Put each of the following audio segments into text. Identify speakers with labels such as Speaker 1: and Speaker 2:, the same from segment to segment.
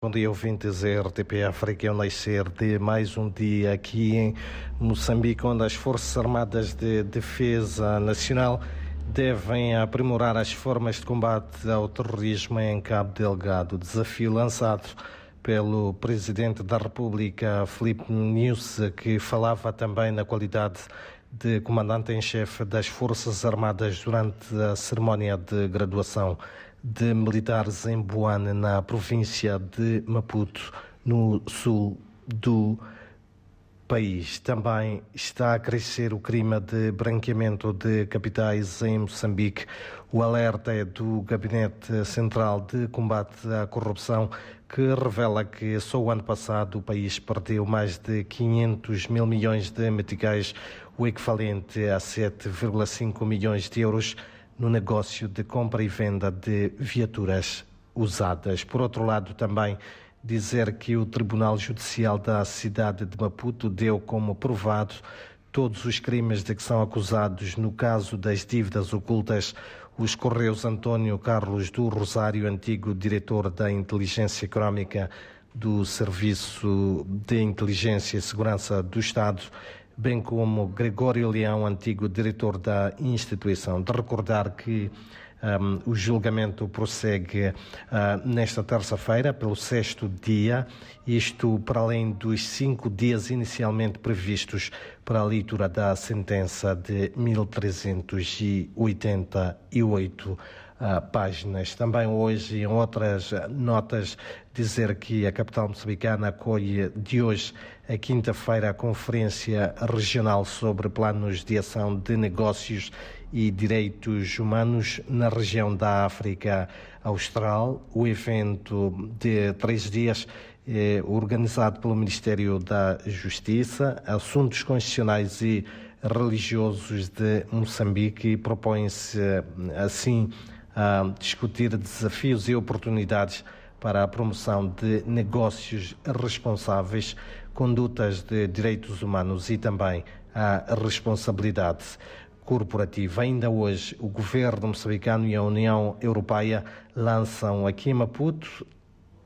Speaker 1: Bom dia, ouvintes da RTP África. É o nascer de mais um dia aqui em Moçambique, onde as Forças Armadas de Defesa Nacional devem aprimorar as formas de combate ao terrorismo em Cabo Delgado. Desafio lançado pelo Presidente da República, Filipe Nunes, que falava também na qualidade de comandante em chefe das Forças Armadas durante a cerimónia de graduação de militares em Buane, na província de Maputo, no sul do país. Também está a crescer o crime de branqueamento de capitais em Moçambique. O alerta é do Gabinete Central de Combate à Corrupção, que revela que só o ano passado o país perdeu mais de 500 mil milhões de meticais, o equivalente a 7,5 milhões de euros no negócio de compra e venda de viaturas usadas. Por outro lado, também dizer que o Tribunal Judicial da cidade de Maputo deu como provado todos os crimes de que são acusados no caso das dívidas ocultas os Correios António Carlos do Rosário, antigo diretor da Inteligência Económica do Serviço de Inteligência e Segurança do Estado, bem como Gregório Leão, antigo diretor da instituição. De recordar que um, o julgamento prossegue uh, nesta terça-feira, pelo sexto dia, isto para além dos cinco dias inicialmente previstos para a leitura da sentença de 1388 uh, páginas. Também hoje, em outras notas, dizer que a capital moçambicana acolhe de hoje a quinta-feira a Conferência Regional sobre Planos de Ação de Negócios e Direitos Humanos na região da África Austral. O evento de três dias é organizado pelo Ministério da Justiça, Assuntos Constitucionais e Religiosos de Moçambique e propõe-se assim a discutir desafios e oportunidades para a promoção de negócios responsáveis, condutas de direitos humanos e também a responsabilidade corporativa. Ainda hoje, o governo moçambicano e a União Europeia lançam aqui em Maputo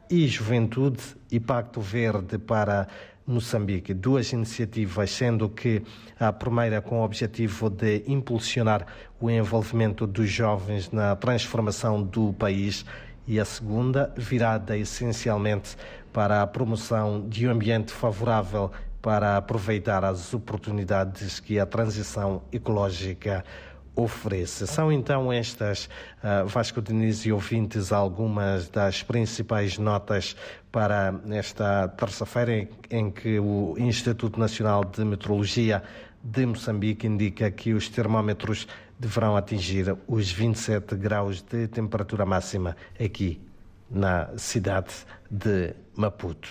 Speaker 1: e Juventude e Pacto Verde para Moçambique. Duas iniciativas, sendo que a primeira com o objetivo de impulsionar o envolvimento dos jovens na transformação do país e a segunda virada essencialmente para a promoção de um ambiente favorável para aproveitar as oportunidades que a transição ecológica oferece. São então estas, uh, Vasco Diniz e ouvintes, algumas das principais notas para esta terça-feira, em, em que o Instituto Nacional de Meteorologia de Moçambique indica que os termómetros deverão atingir os 27 graus de temperatura máxima aqui na cidade de Maputo.